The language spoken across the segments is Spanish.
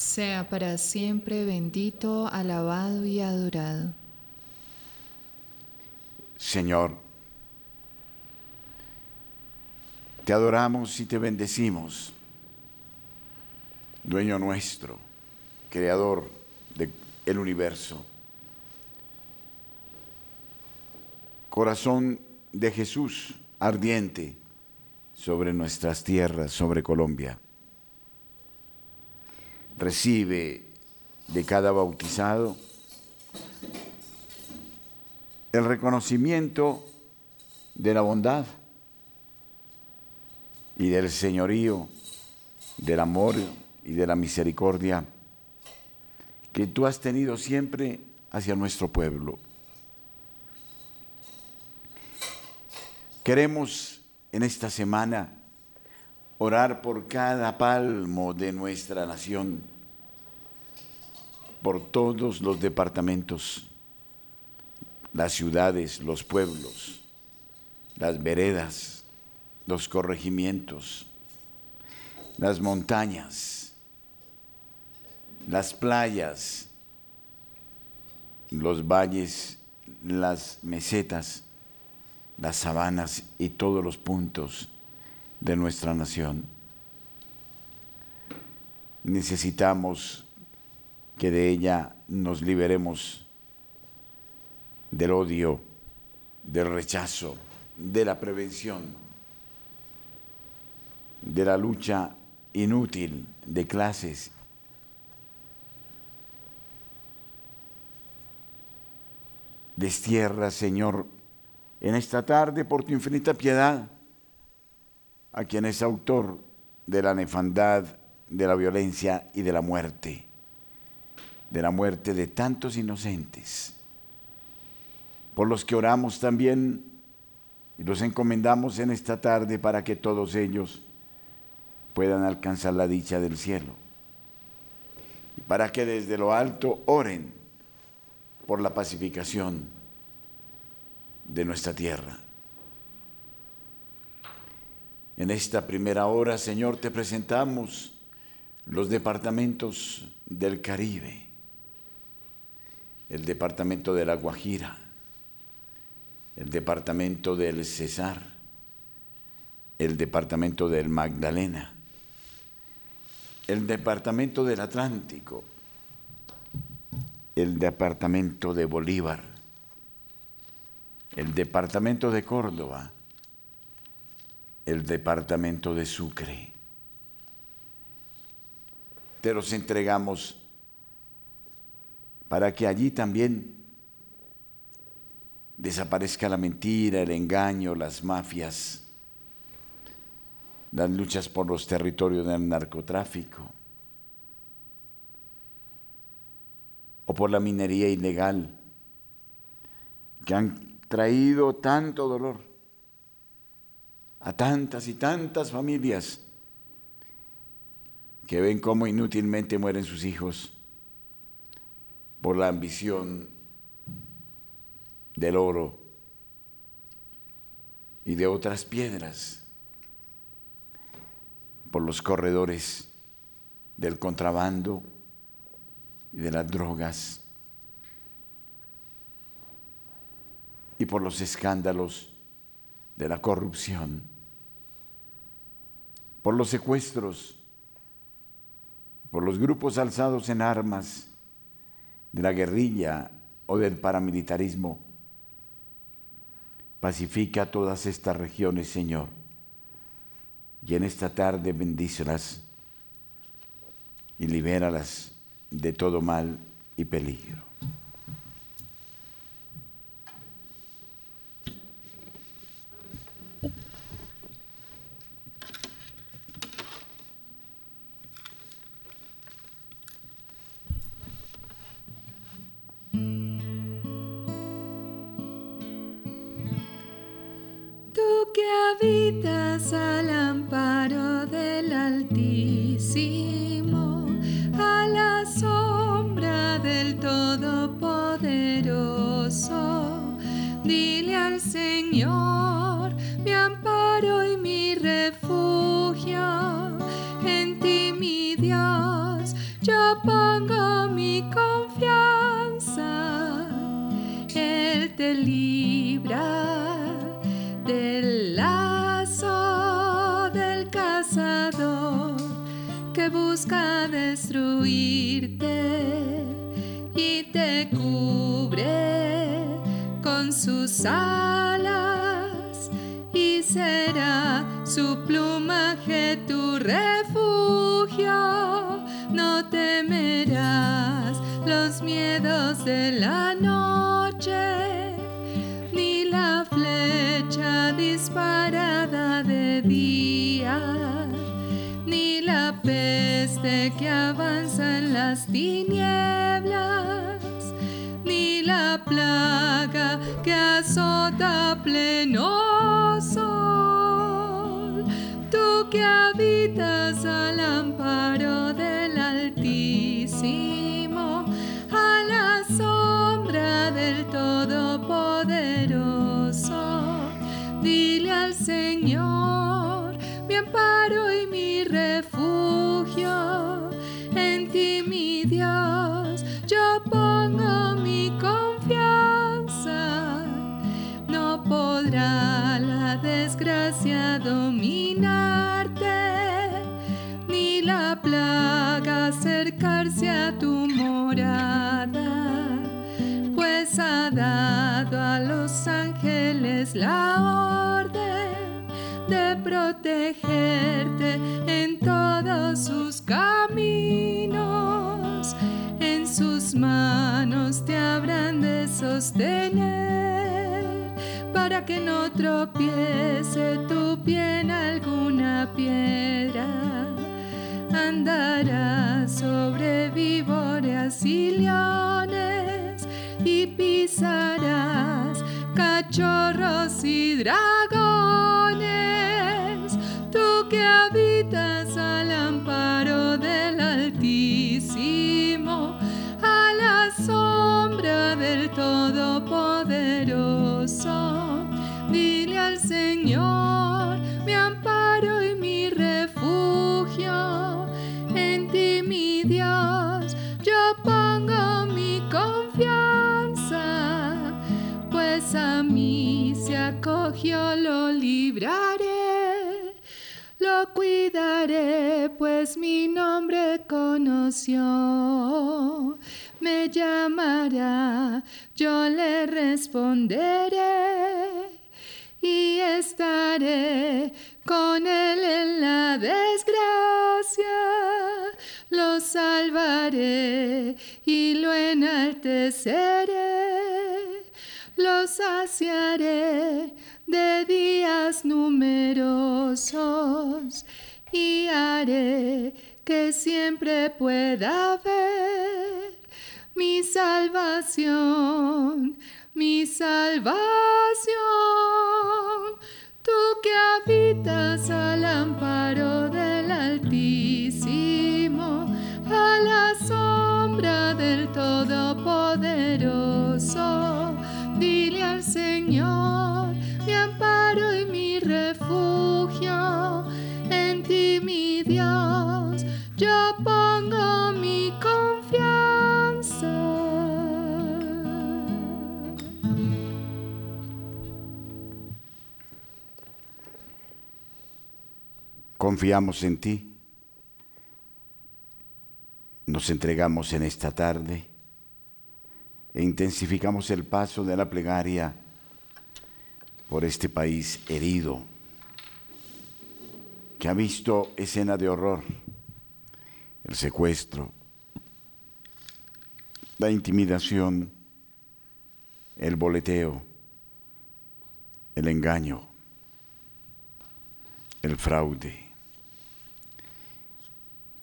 Sea para siempre bendito, alabado y adorado. Señor, te adoramos y te bendecimos, dueño nuestro, creador del universo. Corazón de Jesús ardiente sobre nuestras tierras, sobre Colombia. Recibe de cada bautizado el reconocimiento de la bondad y del señorío, del amor y de la misericordia que tú has tenido siempre hacia nuestro pueblo. Queremos en esta semana orar por cada palmo de nuestra nación, por todos los departamentos, las ciudades, los pueblos, las veredas, los corregimientos, las montañas, las playas, los valles, las mesetas, las sabanas y todos los puntos de nuestra nación. Necesitamos que de ella nos liberemos del odio, del rechazo, de la prevención, de la lucha inútil de clases. Destierra, Señor, en esta tarde por tu infinita piedad a quien es autor de la nefandad de la violencia y de la muerte, de la muerte de tantos inocentes, por los que oramos también y los encomendamos en esta tarde para que todos ellos puedan alcanzar la dicha del cielo, y para que desde lo alto oren por la pacificación de nuestra tierra. En esta primera hora, Señor, te presentamos los departamentos del Caribe, el departamento de La Guajira, el departamento del Cesar, el departamento del Magdalena, el departamento del Atlántico, el departamento de Bolívar, el departamento de Córdoba, el departamento de Sucre. Te los entregamos para que allí también desaparezca la mentira, el engaño, las mafias, las luchas por los territorios del narcotráfico o por la minería ilegal que han traído tanto dolor a tantas y tantas familias que ven cómo inútilmente mueren sus hijos por la ambición del oro y de otras piedras, por los corredores del contrabando y de las drogas, y por los escándalos de la corrupción, por los secuestros, por los grupos alzados en armas de la guerrilla o del paramilitarismo. Pacifica todas estas regiones, Señor, y en esta tarde bendícelas y libéralas de todo mal y peligro. Al amparo del Altísimo, a la sombra del Todopoderoso. Dile al Señor, mi amparo y mi refugio, en ti mi Dios, yo pongo mi confianza, Él te libra busca destruirte y te cubre con sus alas y será su plumaje tu refugio. No temerás los miedos de la noche ni la flecha disparada que avanza en las tinieblas, ni la plaga que azota pleno sol. Tú que habitas al amparo del Altísimo, a la sombra del Todopoderoso, dile al Señor, mi amparo y es la orden de protegerte en todos sus caminos. En sus manos te habrán de sostener para que no tropiece tu pie en alguna piedra. Andarás sobre víboras y leones y pisarás cachorros y dragones, tú que habitas pues mi nombre conoció. Me llamará, yo le responderé y estaré con él en la desgracia. Lo salvaré y lo enalteceré. Lo saciaré de días numerosos y haré que siempre pueda ver mi salvación, mi salvación. Tú que habitas al amparo del Altísimo, a la sombra del Todopoderoso, dile al Señor, yo pongo mi confianza. Confiamos en ti. Nos entregamos en esta tarde e intensificamos el paso de la plegaria por este país herido, que ha visto escena de horror, el secuestro, la intimidación, el boleteo, el engaño, el fraude.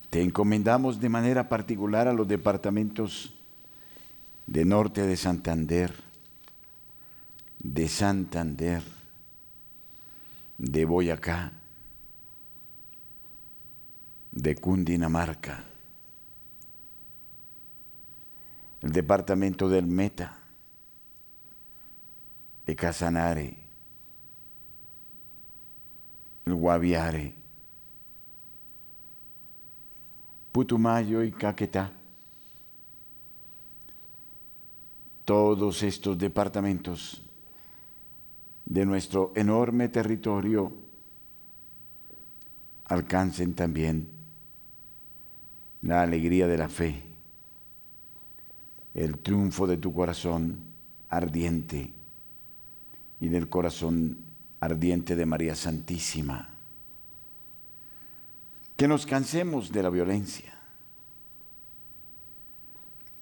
Te encomendamos de manera particular a los departamentos de Norte de Santander, de Santander, de Boyacá, de Cundinamarca, el departamento del Meta, de Casanare, el Guaviare, Putumayo y Caquetá. Todos estos departamentos de nuestro enorme territorio alcancen también la alegría de la fe, el triunfo de tu corazón ardiente y del corazón ardiente de María Santísima. Que nos cansemos de la violencia.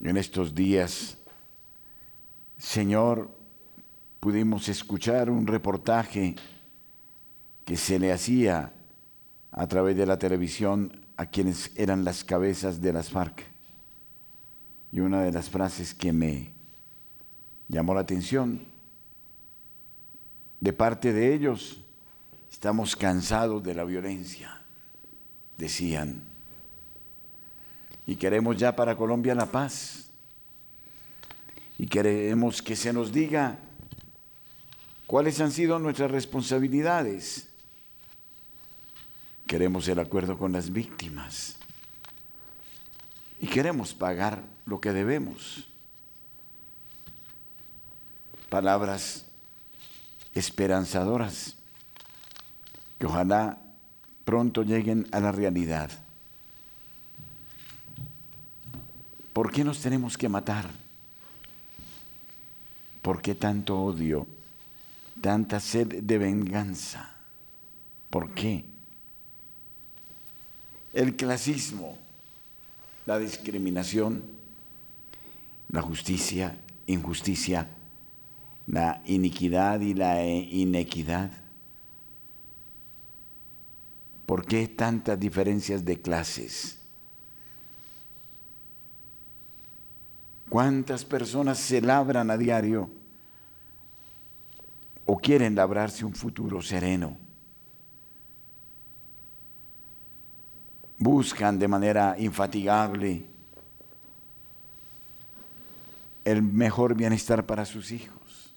En estos días, Señor, pudimos escuchar un reportaje que se le hacía a través de la televisión a quienes eran las cabezas de las FARC. Y una de las frases que me llamó la atención de parte de ellos, estamos cansados de la violencia, decían, y queremos ya para Colombia la paz, y queremos que se nos diga cuáles han sido nuestras responsabilidades. Queremos el acuerdo con las víctimas y queremos pagar lo que debemos. Palabras esperanzadoras que ojalá pronto lleguen a la realidad. ¿Por qué nos tenemos que matar? ¿Por qué tanto odio? Tanta sed de venganza. ¿Por qué? El clasismo, la discriminación, la justicia, injusticia, la iniquidad y la inequidad. ¿Por qué tantas diferencias de clases? ¿Cuántas personas se labran a diario o quieren labrarse un futuro sereno. Buscan de manera infatigable el mejor bienestar para sus hijos.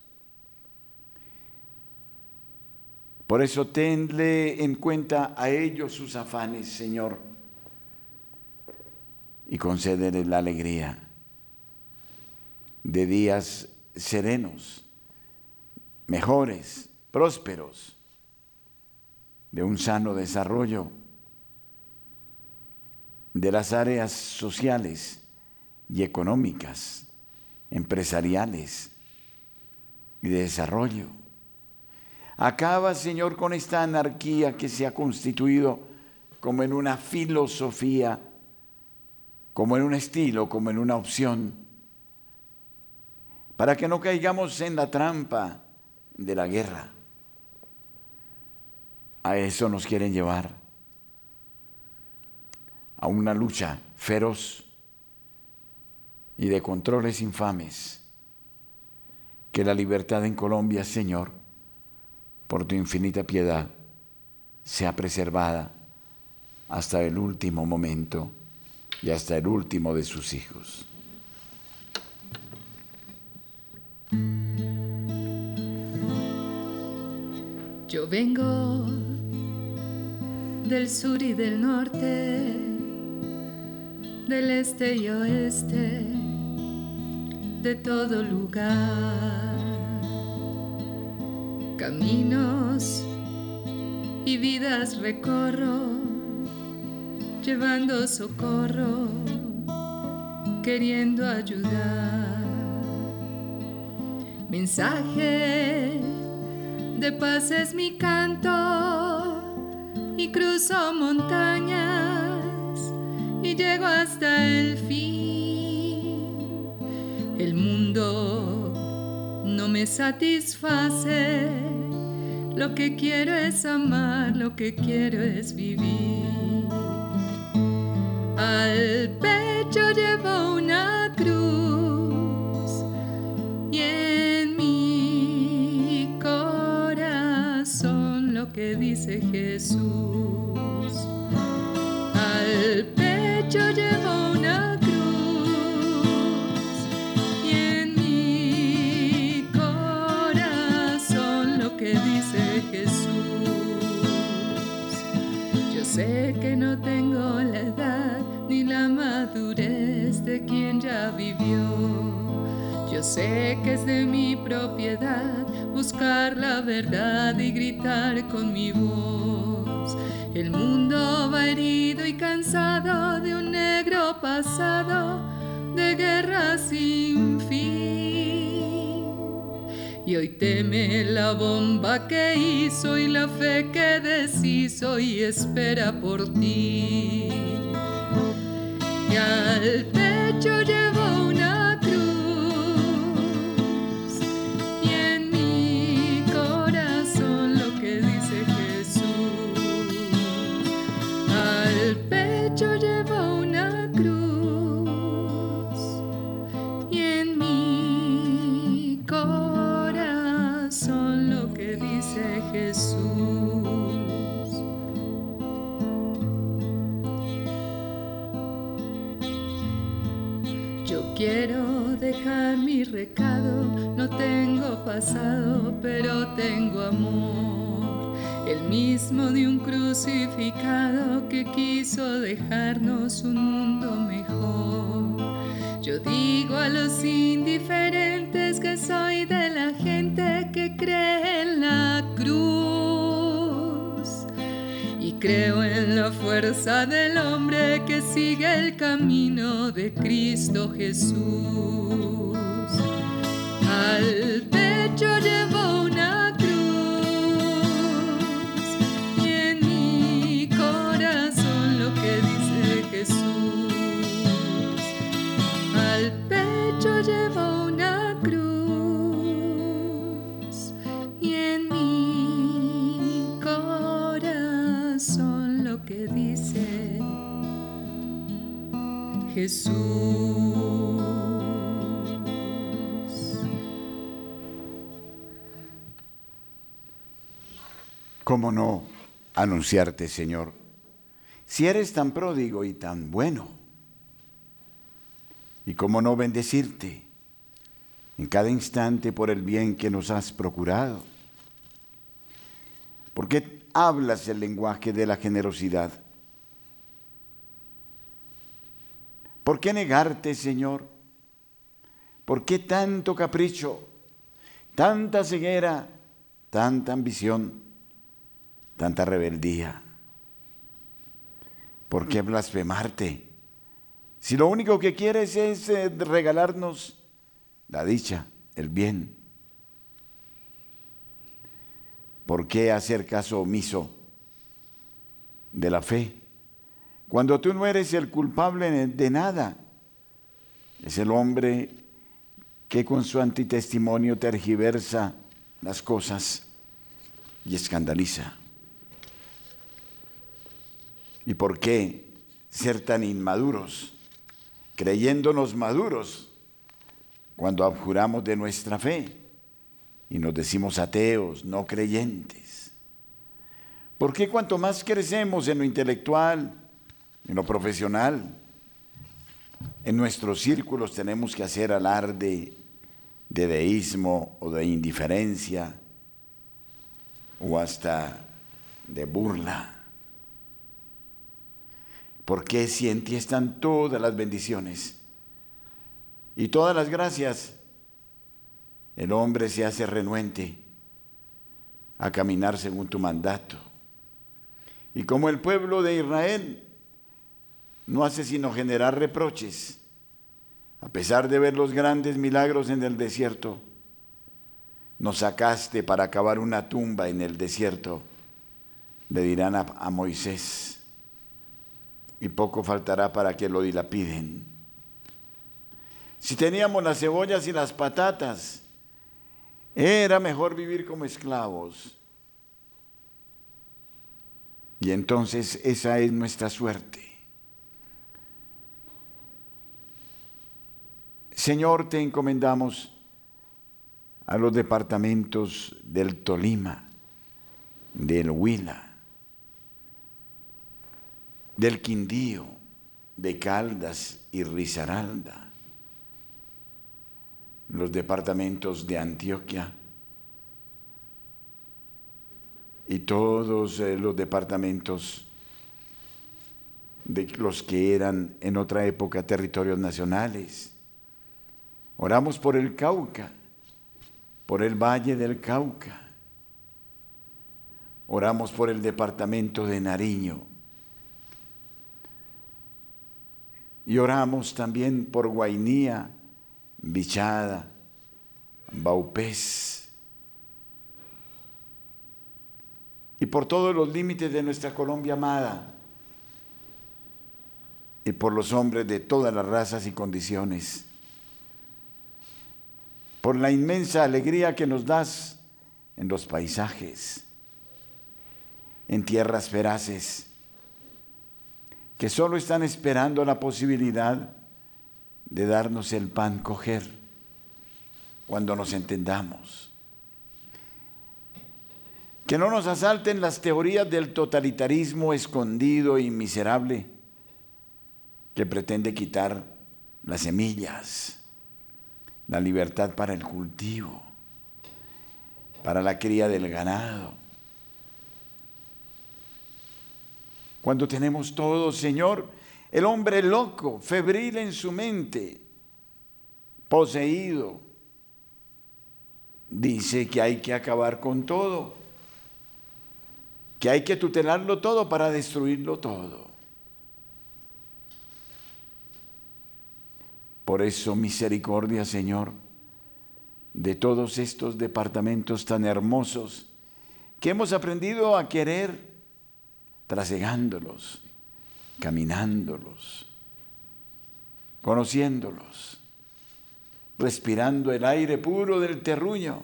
Por eso tenle en cuenta a ellos sus afanes, Señor, y concédeles la alegría de días serenos, mejores, prósperos, de un sano desarrollo de las áreas sociales y económicas, empresariales y de desarrollo. Acaba, Señor, con esta anarquía que se ha constituido como en una filosofía, como en un estilo, como en una opción, para que no caigamos en la trampa de la guerra. A eso nos quieren llevar, a una lucha feroz y de controles infames. Que la libertad en Colombia, Señor, por tu infinita piedad, sea preservada hasta el último momento y hasta el último de sus hijos. Yo vengo del sur y del norte, del este y oeste, de todo lugar. Caminos y vidas recorro, llevando socorro, queriendo ayudar. Mensaje de paz es mi canto y cruzo montañas llego hasta el fin. El mundo no me satisface, lo que quiero es amar, lo que quiero es vivir. Al pecho llevo una cruz y en mi corazón lo que dice Jesús. Al pecho llevo una cruz y en mi corazón lo que dice Jesús. Yo sé que no tengo la edad ni la madurez de quien ya vivió. Yo sé que es de mi propiedad buscar la verdad y gritar con mi voz. El mundo va herido y cansado de un negro pasado de guerra sin fin. Y hoy teme la bomba que hizo y la fe que deshizo y espera por ti. Y al pecho quiero dejar mi recado, no tengo pasado, pero tengo amor. El mismo de un crucificado que quiso dejarnos un mundo mejor. Yo digo a los indiferentes que soy de la gente que cree creo en la fuerza del hombre que sigue el camino de Cristo Jesús. Al pecho llevo Jesús. ¿Cómo no anunciarte, Señor? Si eres tan pródigo y tan bueno, ¿y cómo no bendecirte en cada instante por el bien que nos has procurado? ¿Por qué hablas el lenguaje de la generosidad? ¿Por qué negarte, Señor? ¿Por qué tanto capricho, tanta ceguera, tanta ambición, tanta rebeldía? ¿Por qué blasfemarte? Si lo único que quieres es eh, regalarnos la dicha, el bien. ¿Por qué hacer caso omiso de la fe? Cuando tú no eres el culpable de nada, es el hombre que con su antitestimonio tergiversa las cosas y escandaliza. ¿Y por qué ser tan inmaduros, creyéndonos maduros cuando abjuramos de nuestra fe y nos decimos ateos, no creyentes? ¿Por qué cuanto más crecemos en lo intelectual, en lo profesional, en nuestros círculos tenemos que hacer alarde de deísmo o de indiferencia o hasta de burla? Porque si en ti están todas las bendiciones y todas las gracias, el hombre se hace renuente a caminar según tu mandato. Y como el pueblo de Israel no hace sino generar reproches, a pesar de ver los grandes milagros en el desierto, nos sacaste para acabar una tumba en el desierto, le dirán a, a Moisés y poco faltará para que lo dilapiden. Si teníamos las cebollas y las patatas, era mejor vivir como esclavos. Y entonces esa es nuestra suerte. Señor, te encomendamos a los departamentos del Tolima, del Huila, del Quindío, de Caldas y Risaralda, los departamentos de Antioquia y todos eh, los departamentos de los que eran en otra época territorios nacionales. Oramos por el Cauca, por el Valle del Cauca. Oramos por el departamento de Nariño Y oramos también por Guainía, Bichada, Baupés. Y por todos los límites de nuestra Colombia amada. Y por los hombres de todas las razas y condiciones. Por la inmensa alegría que nos das en los paisajes, en tierras feraces que solo están esperando la posibilidad de darnos el pan coger cuando nos entendamos. Que no nos asalten las teorías del totalitarismo escondido y miserable que pretende quitar las semillas, la libertad para el cultivo, para la cría del ganado Cuando tenemos todo, Señor, el hombre loco, febril en su mente, poseído, dice que hay que acabar con todo, que hay que tutelarlo todo para destruirlo todo. Por eso, misericordia, Señor, de todos estos departamentos tan hermosos que hemos aprendido a querer trasegándolos, caminándolos, conociéndolos, respirando el aire puro del terruño.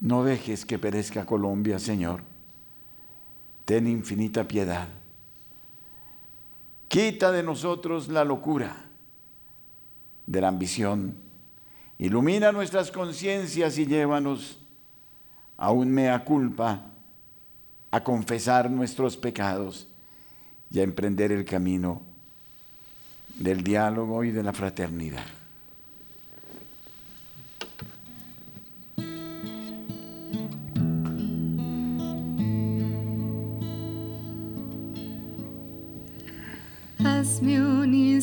No dejes que perezca Colombia, Señor. Ten infinita piedad. Quita de nosotros la locura de la ambición. Ilumina nuestras conciencias y llévanos a un mea culpa, a confesar nuestros pecados y a emprender el camino del diálogo y de la fraternidad.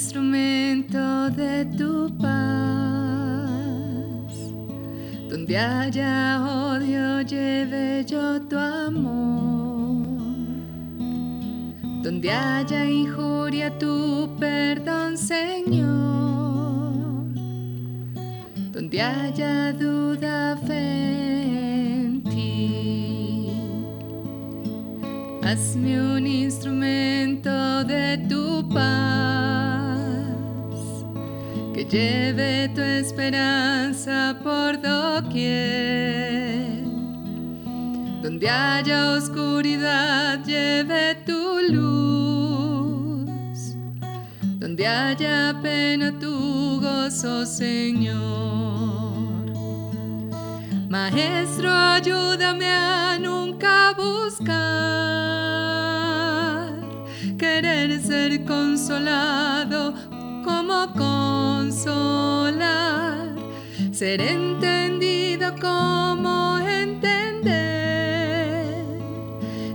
Instrumento de tu paz. Donde haya odio, lleve yo tu amor. Donde haya injuria, tu perdón, Señor. Donde haya duda, fe. Hazme un instrumento de tu paz, que lleve tu esperanza por doquier. Donde haya oscuridad, lleve tu luz. Donde haya pena, tu gozo, Señor. Maestro, ayúdame a nunca buscar, querer ser consolado como consolar, ser entendido como entender,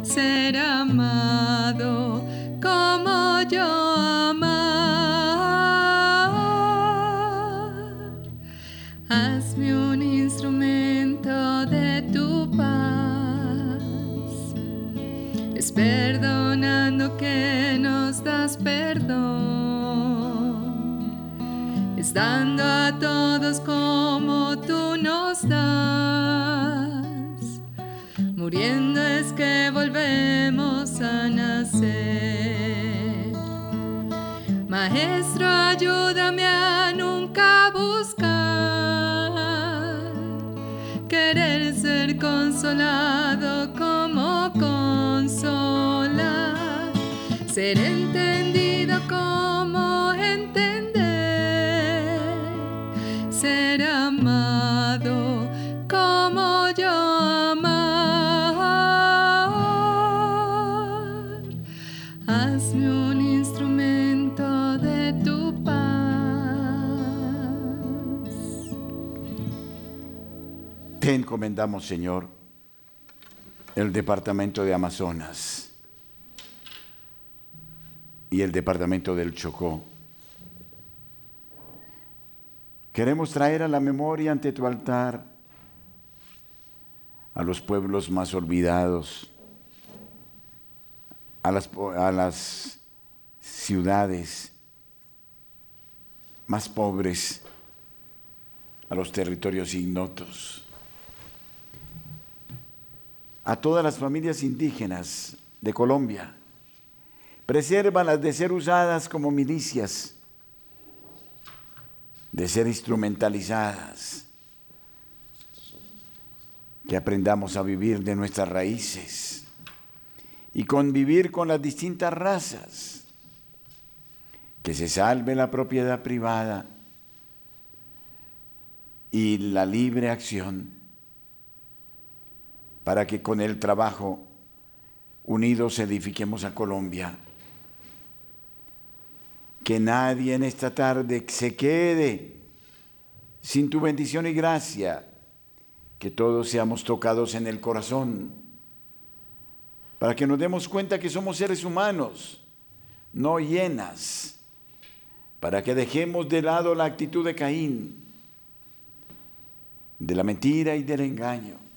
ser amado como yo amar. Hazme un instrumento de tu paz. Es perdonando que perdón. Es dando a todos como tú nos das. Muriendo es que volvemos a nacer. Maestro, ayúdame a nunca buscar, querer ser consolado como consolar, ser entendido como Encomendamos, Señor, el departamento de Amazonas y el departamento del Chocó. Queremos traer a la memoria ante tu altar a los pueblos más olvidados, a las, a las ciudades más pobres, a los territorios ignotos, a todas las familias indígenas de Colombia. Presérvalas de ser usadas como milicias, de ser instrumentalizadas. Que aprendamos a vivir de nuestras raíces y convivir con las distintas razas. Que se salve la propiedad privada y la libre acción para que con el trabajo unidos edifiquemos a Colombia. Que nadie en esta tarde se quede sin tu bendición y gracia, que todos seamos tocados en el corazón, para que nos demos cuenta que somos seres humanos, no llenas, para que dejemos de lado la actitud de Caín, de la mentira y del engaño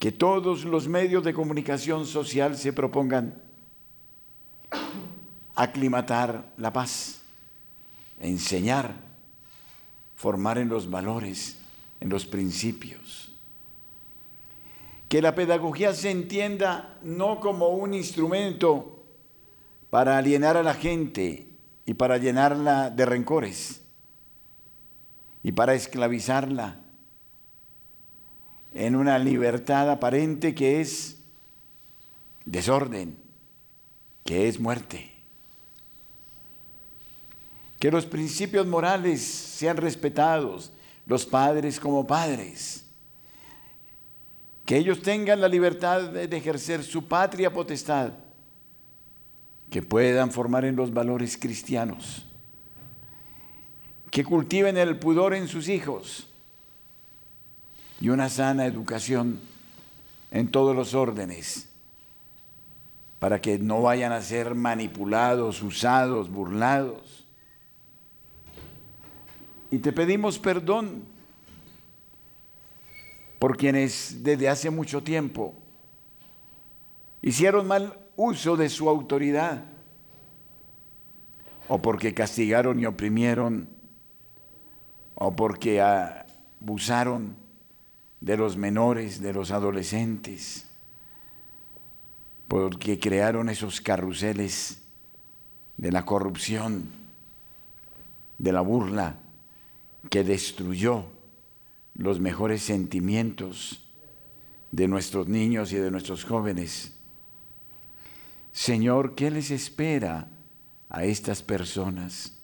que todos los medios de comunicación social se propongan aclimatar la paz, enseñar, formar en los valores, en los principios. Que la pedagogía se entienda no como un instrumento para alienar a la gente y para llenarla de rencores y para esclavizarla en una libertad aparente que es desorden, que es muerte. Que los principios morales sean respetados, los padres como padres, que ellos tengan la libertad de ejercer su patria potestad, que puedan formar en los valores cristianos, que cultiven el pudor en sus hijos y una sana educación en todos los órdenes, para que no vayan a ser manipulados, usados, burlados. Y te pedimos perdón por quienes desde hace mucho tiempo hicieron mal uso de su autoridad o porque castigaron y oprimieron o porque abusaron de los menores, de los adolescentes, porque crearon esos carruseles de la corrupción, de la burla, que destruyó los mejores sentimientos de nuestros niños y de nuestros jóvenes. Señor, ¿qué les espera a estas personas?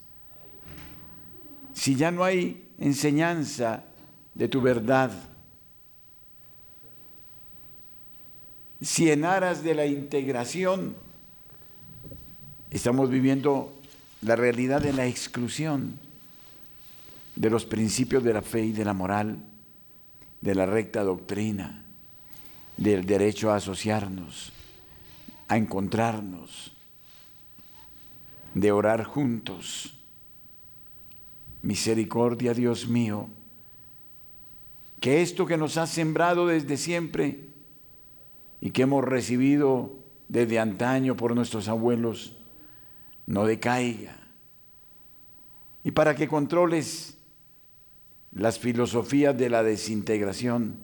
Si ya no hay enseñanza de tu verdad, si en aras de la integración estamos viviendo la realidad de la exclusión de los principios de la fe y de la moral, de la recta doctrina, del derecho a asociarnos, a encontrarnos, de orar juntos. Misericordia, Dios mío, que esto que nos ha sembrado desde siempre, y que hemos recibido desde antaño por nuestros abuelos no decaiga. Y para que controles las filosofías de la desintegración,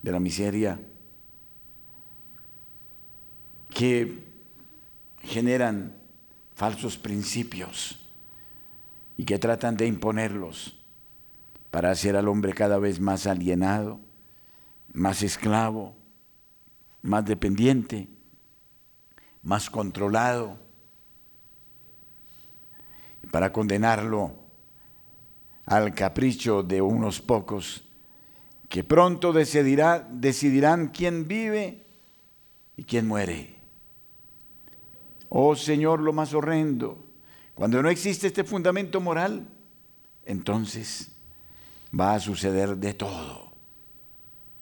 de la miseria, que generan falsos principios y que tratan de imponerlos para hacer al hombre cada vez más alienado, más esclavo, más dependiente, más controlado, para condenarlo al capricho de unos pocos que pronto decidirá, decidirán quién vive y quién muere. Oh Señor, lo más horrendo, cuando no existe este fundamento moral, entonces va a suceder de todo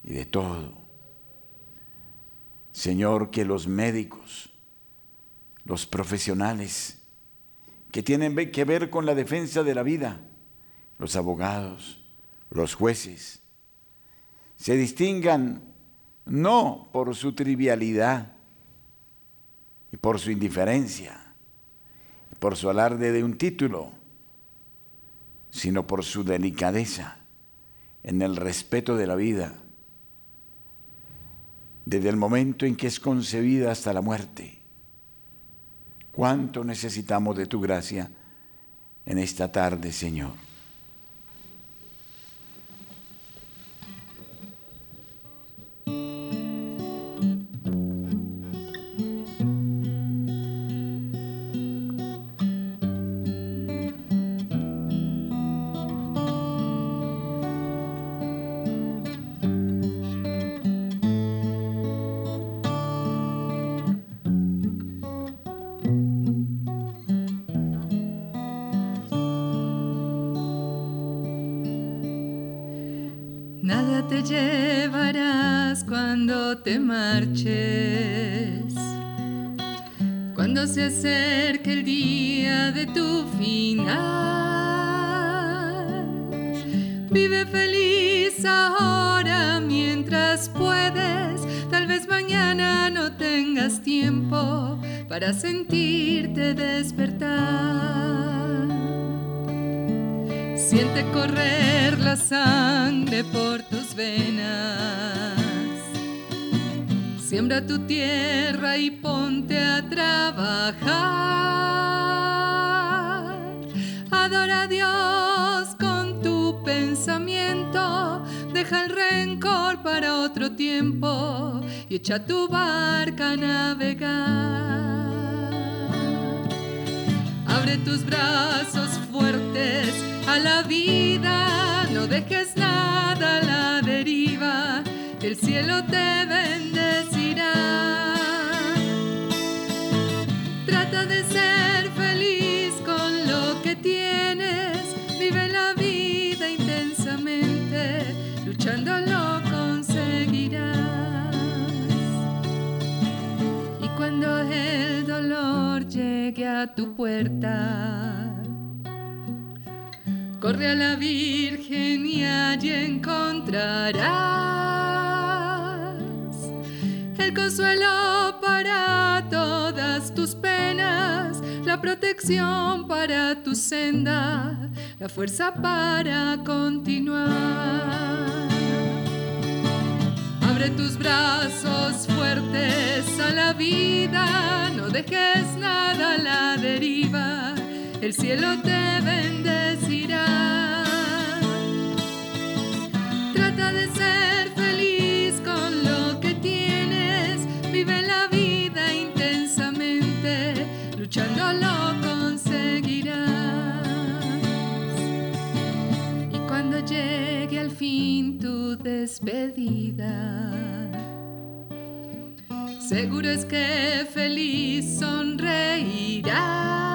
y de todo. Señor, que los médicos, los profesionales que tienen que ver con la defensa de la vida, los abogados, los jueces, se distingan no por su trivialidad y por su indiferencia, por su alarde de un título, sino por su delicadeza en el respeto de la vida desde el momento en que es concebida hasta la muerte. ¿Cuánto necesitamos de tu gracia en esta tarde, Señor? Siembra tu tierra y ponte a trabajar. Adora a Dios con tu pensamiento. Deja el rencor para otro tiempo y echa tu barca a navegar. Abre tus brazos fuertes a la vida, no dejes nada a la deriva el cielo te bendecirá. Trata de ser feliz con lo que tienes, vive la vida intensamente, luchando lo conseguirás. Y cuando el dolor llegue a tu puerta, corre a la Virgen y allí encontrarás el consuelo para todas tus penas, la protección para tu senda, la fuerza para continuar. Abre tus brazos fuertes a la vida, no dejes nada a la deriva, el cielo te bendecirá. Trata de ser feliz con lo que tienes, vive la vida intensamente, luchando lo conseguirás. Y cuando llegue al fin tu despedida, seguro es que feliz sonreirás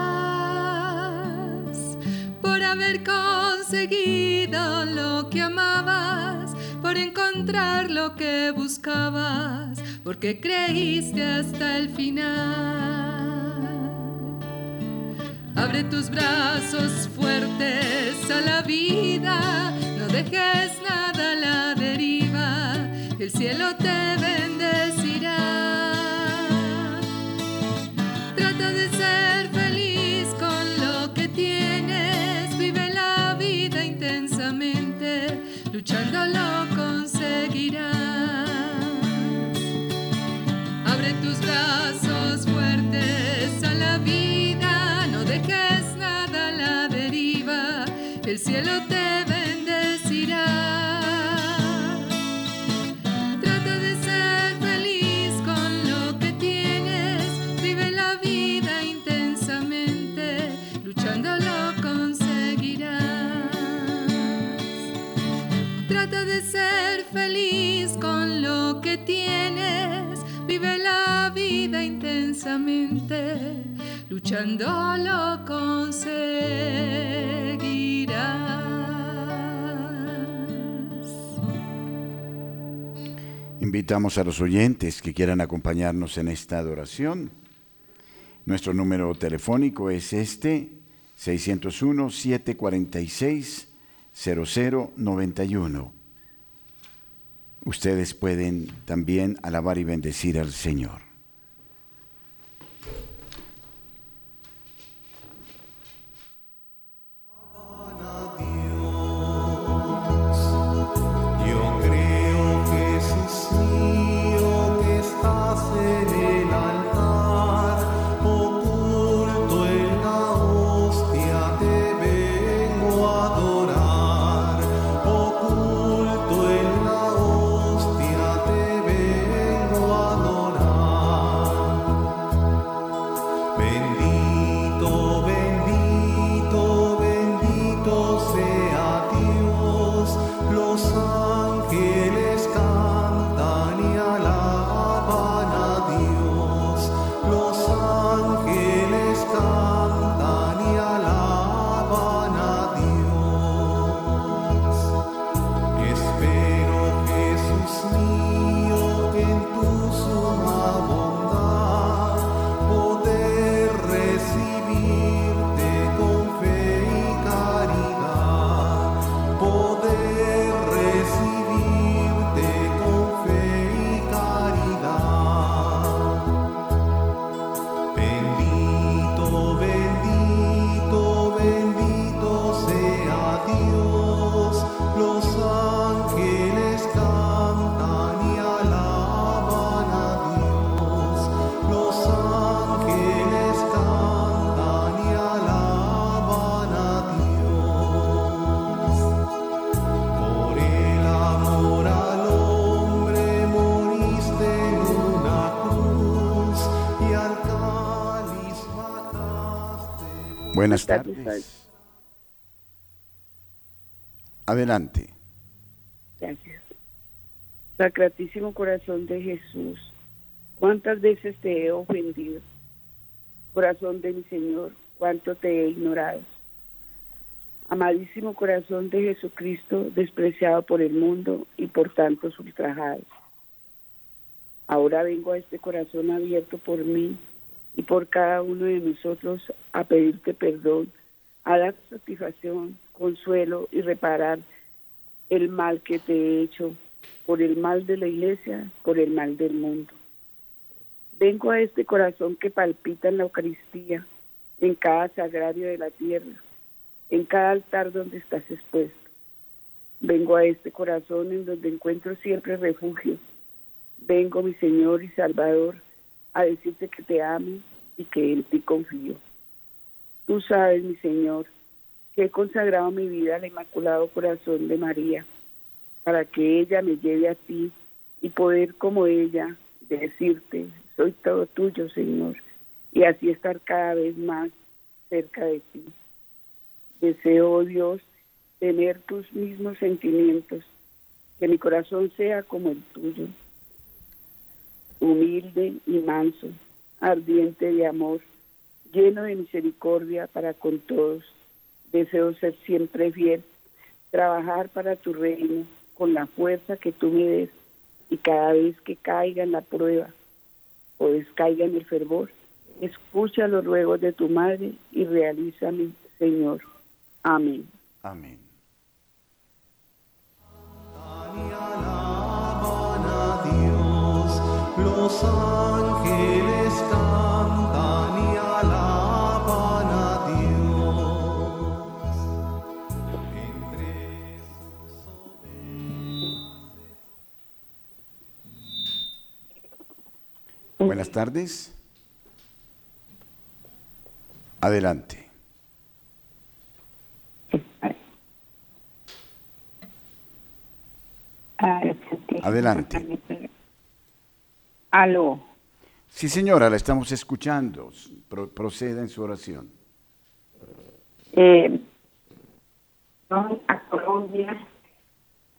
conseguido lo que amabas, por encontrar lo que buscabas, porque creíste hasta el final. Abre tus brazos fuertes a la vida, no dejes nada a la deriva, el cielo te bendecirá. Intensamente, luchando luchando lo conseguirás. Invitamos a los oyentes que quieran acompañarnos en esta adoración. Nuestro número telefónico es este, 601-746-0091. Ustedes pueden también alabar y bendecir al Señor. Buenas tardes. tardes. Adelante. Gracias. Sacratísimo corazón de Jesús, cuántas veces te he ofendido. Corazón de mi Señor, cuánto te he ignorado. Amadísimo corazón de Jesucristo, despreciado por el mundo y por tantos ultrajados. Ahora vengo a este corazón abierto por mí y por cada uno de nosotros a pedirte perdón, a dar satisfacción, consuelo y reparar el mal que te he hecho, por el mal de la iglesia, por el mal del mundo. Vengo a este corazón que palpita en la Eucaristía, en cada sagrario de la tierra, en cada altar donde estás expuesto. Vengo a este corazón en donde encuentro siempre refugio. Vengo, mi Señor y Salvador, a decirte que te amo y que en ti confío. Tú sabes, mi Señor, que he consagrado mi vida al Inmaculado Corazón de María, para que ella me lleve a ti y poder como ella decirte, soy todo tuyo, Señor, y así estar cada vez más cerca de ti. Deseo, oh Dios, tener tus mismos sentimientos, que mi corazón sea como el tuyo, humilde y manso, ardiente de amor, lleno de misericordia para con todos. Deseo ser siempre fiel, trabajar para tu reino con la fuerza que tú me des y cada vez que caiga en la prueba o descaiga en el fervor, escucha los ruegos de tu madre y realízame, Señor. Amén. Amén. Buenas tardes. Adelante. Adelante. Aló. Sí, señora, la estamos escuchando. Pro- proceda en su oración. eh, a Colombia,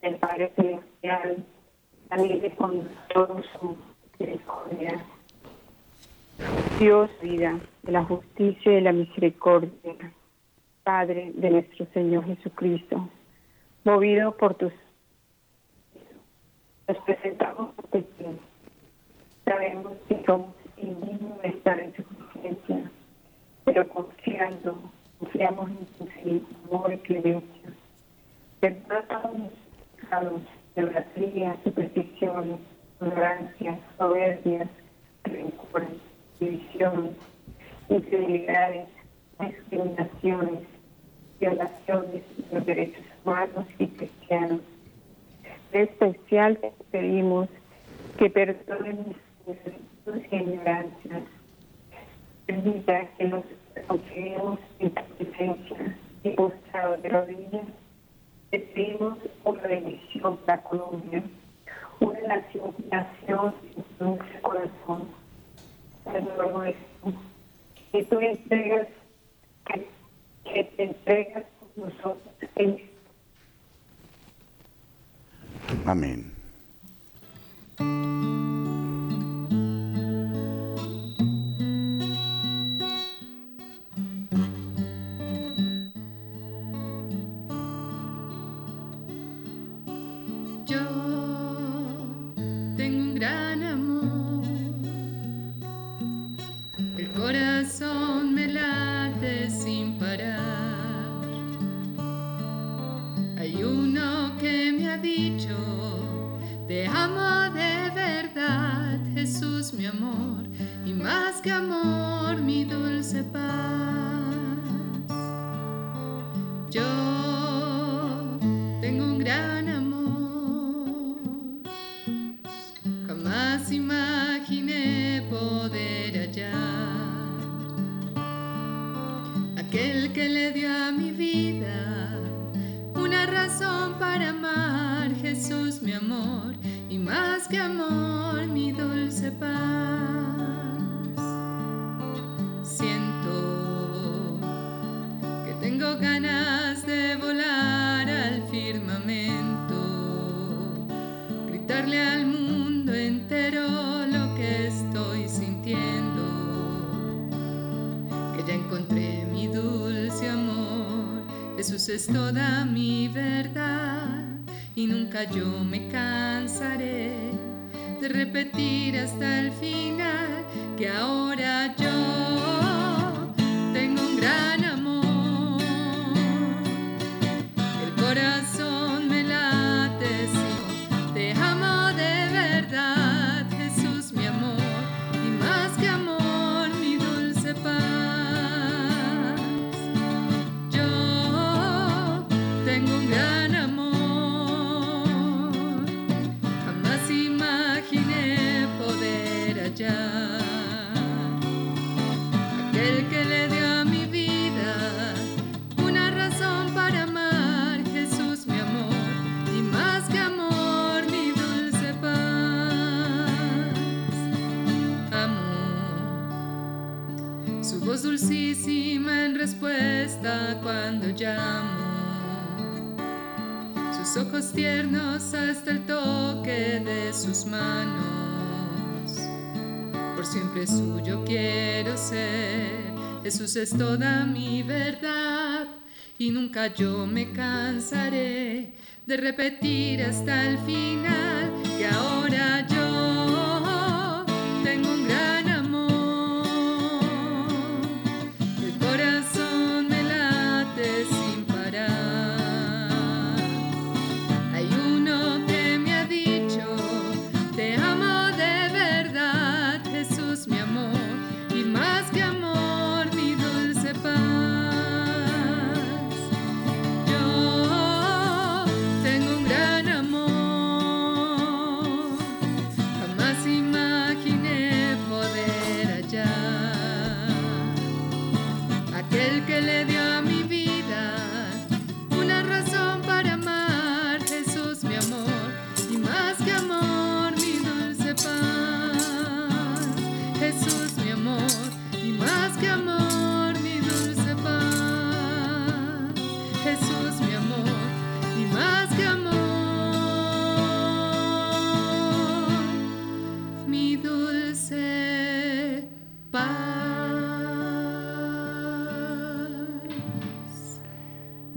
el Padre Celestial, salire con todo su misericordia. Dios, vida, de la justicia y de la misericordia, Padre de nuestro Señor Jesucristo, movido por tus nos presentamos ante ti. Sabemos que somos indignos de estar en tu presencia, pero confiando, confiamos en infinito amor y clemencia. Perdona todos nuestros pecados, idolatría, supersticiones, ignorancia, soberbias, rencores, divisiones, infidelidades, discriminaciones, violaciones de los derechos humanos y cristianos. En especial pedimos que perdonen ignorancias. Permita que nos confiemos en tu presencia y postrado de rodillas. Te pedimos una bendición para Colombia, una nación, nación sin dulce corazón. Señor nuestro, que tú entregas, que, que te entregas por nosotros en Amén. Es toda mi verdad y nunca yo me cansaré de repetir hasta el final que ahora yo Siempre suyo quiero ser. Jesús es toda mi verdad. Y nunca yo me cansaré de repetir hasta el final que ahora yo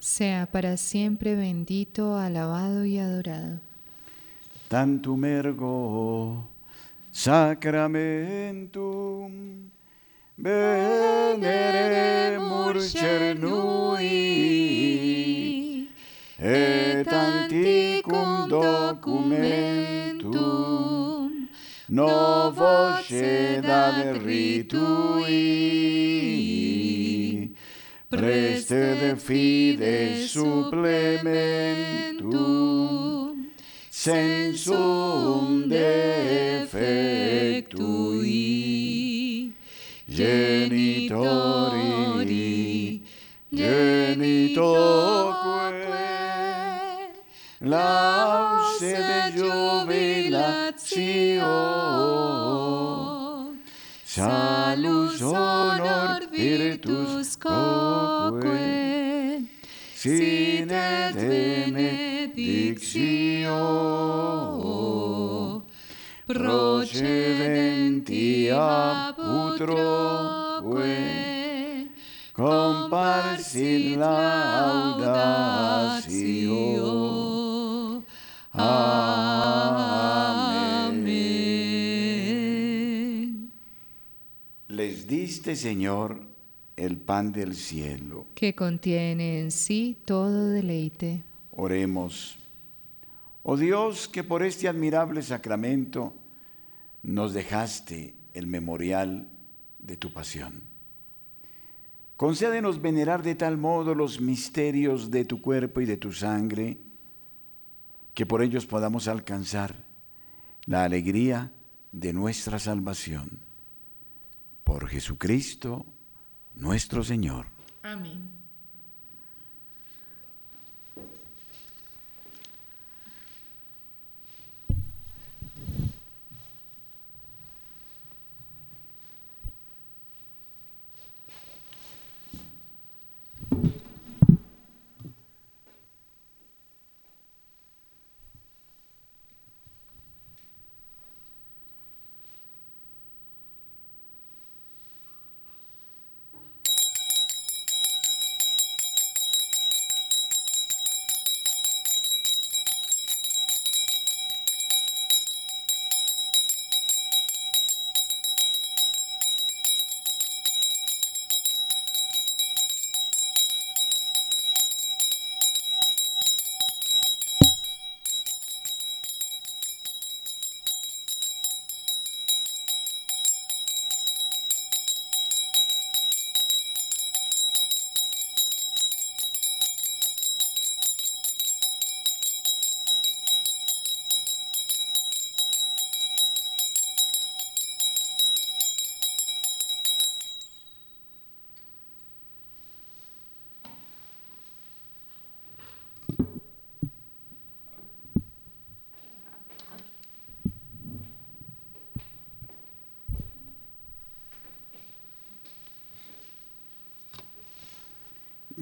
Sea para siempre bendito, alabado y adorado. Tantum ergo sacramentum veneremur cernui et anticum documentum novo sedade ritui preste de fide supplementum sensum defectui genitori genitoque lause de jubilatio salus honor virtus coque sine benedictio procedenti ab utroque comparsit laudatio Amén. Les diste, Señor, el pan del cielo. que contiene en sí todo deleite. Oremos. Oh Dios, que por este admirable sacramento nos dejaste el memorial de tu pasión. Concédenos venerar de tal modo los misterios de tu cuerpo y de tu sangre, que por ellos podamos alcanzar la alegría de nuestra salvación. Por Jesucristo nuestro Señor. Amén.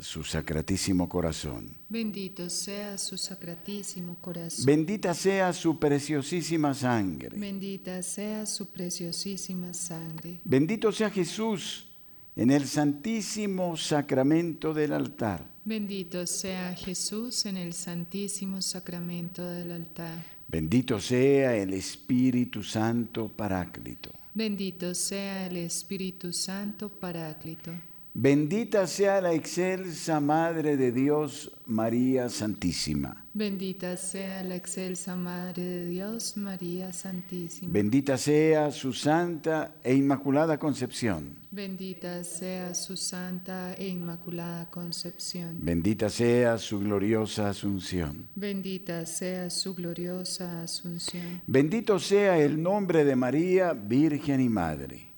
su sacratísimo corazón. Bendito sea su sacratísimo corazón. Bendita sea su preciosísima sangre. Bendita sea su preciosísima sangre. Bendito sea Jesús en el santísimo sacramento del altar. Bendito sea Jesús en el santísimo sacramento del altar. Bendito sea el Espíritu Santo Paráclito. Bendito sea el Espíritu Santo Paráclito. Bendita sea la excelsa Madre de Dios, María Santísima. Bendita sea la excelsa Madre de Dios, María Santísima. Bendita sea su santa e inmaculada concepción. Bendita sea su santa e inmaculada concepción. Bendita sea su gloriosa asunción. Bendita sea su gloriosa asunción. Bendito sea el nombre de María, Virgen y Madre.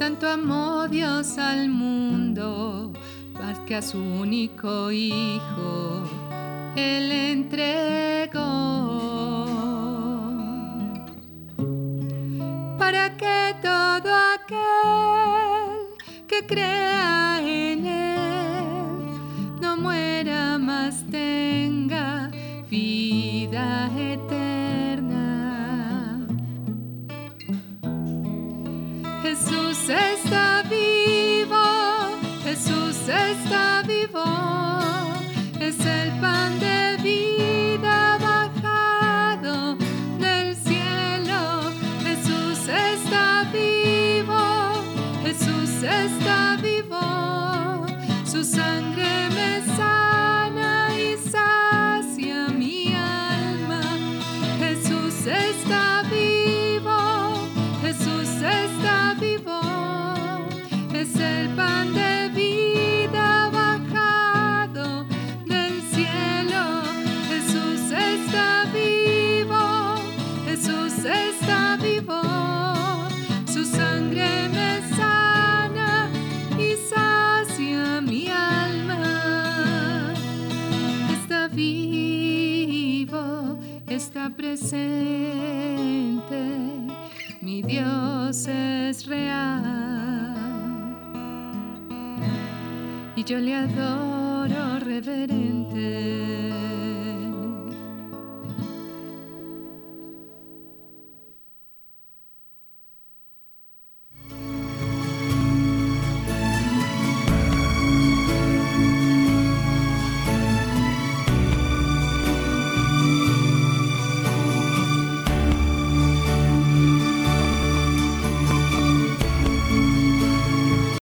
Tanto amó Dios al mundo, más que a su único Hijo, Él entregó. Para que todo aquel que crea en Él no muera más tenga presente, mi Dios es real. Y yo le adoro reverente.